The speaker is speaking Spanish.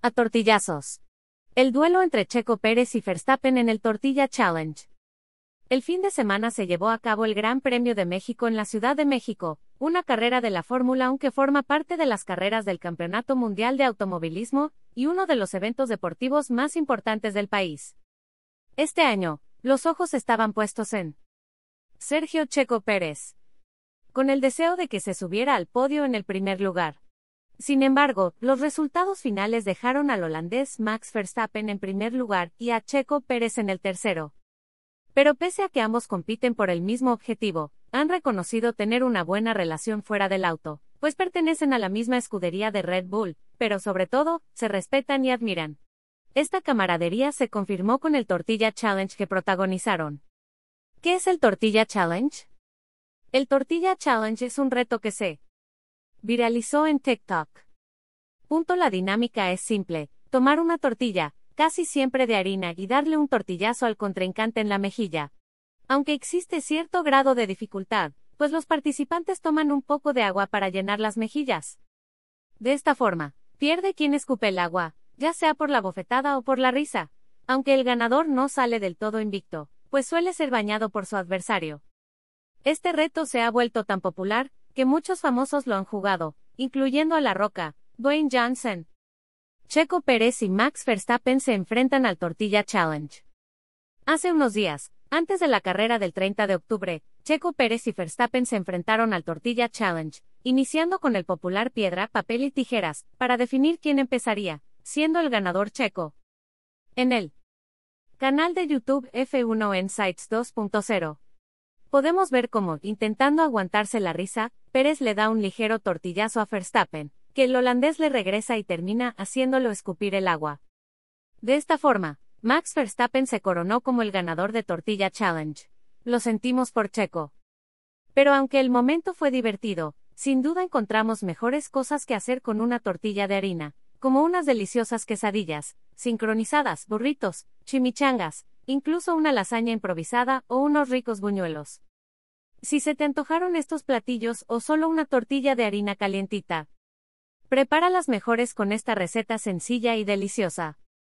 A tortillazos. El duelo entre Checo Pérez y Verstappen en el Tortilla Challenge. El fin de semana se llevó a cabo el Gran Premio de México en la Ciudad de México, una carrera de la Fórmula 1 que forma parte de las carreras del Campeonato Mundial de Automovilismo y uno de los eventos deportivos más importantes del país. Este año, los ojos estaban puestos en Sergio Checo Pérez, con el deseo de que se subiera al podio en el primer lugar. Sin embargo, los resultados finales dejaron al holandés Max Verstappen en primer lugar y a Checo Pérez en el tercero. Pero pese a que ambos compiten por el mismo objetivo, han reconocido tener una buena relación fuera del auto, pues pertenecen a la misma escudería de Red Bull, pero sobre todo, se respetan y admiran. Esta camaradería se confirmó con el Tortilla Challenge que protagonizaron. ¿Qué es el Tortilla Challenge? El Tortilla Challenge es un reto que se Viralizó en TikTok. Punto la dinámica es simple, tomar una tortilla, casi siempre de harina, y darle un tortillazo al contrincante en la mejilla. Aunque existe cierto grado de dificultad, pues los participantes toman un poco de agua para llenar las mejillas. De esta forma, pierde quien escupe el agua, ya sea por la bofetada o por la risa, aunque el ganador no sale del todo invicto, pues suele ser bañado por su adversario. Este reto se ha vuelto tan popular, que muchos famosos lo han jugado, incluyendo a La Roca, Dwayne Johnson. Checo Pérez y Max Verstappen se enfrentan al Tortilla Challenge. Hace unos días, antes de la carrera del 30 de octubre, Checo Pérez y Verstappen se enfrentaron al Tortilla Challenge, iniciando con el popular piedra, papel y tijeras, para definir quién empezaría, siendo el ganador Checo. En el canal de YouTube F1 Insights 2.0 podemos ver cómo, intentando aguantarse la risa, Pérez le da un ligero tortillazo a Verstappen, que el holandés le regresa y termina haciéndolo escupir el agua. De esta forma, Max Verstappen se coronó como el ganador de Tortilla Challenge. Lo sentimos por Checo. Pero aunque el momento fue divertido, sin duda encontramos mejores cosas que hacer con una tortilla de harina, como unas deliciosas quesadillas, sincronizadas, burritos, chimichangas, incluso una lasaña improvisada o unos ricos buñuelos. Si se te antojaron estos platillos o solo una tortilla de harina calientita, prepara las mejores con esta receta sencilla y deliciosa.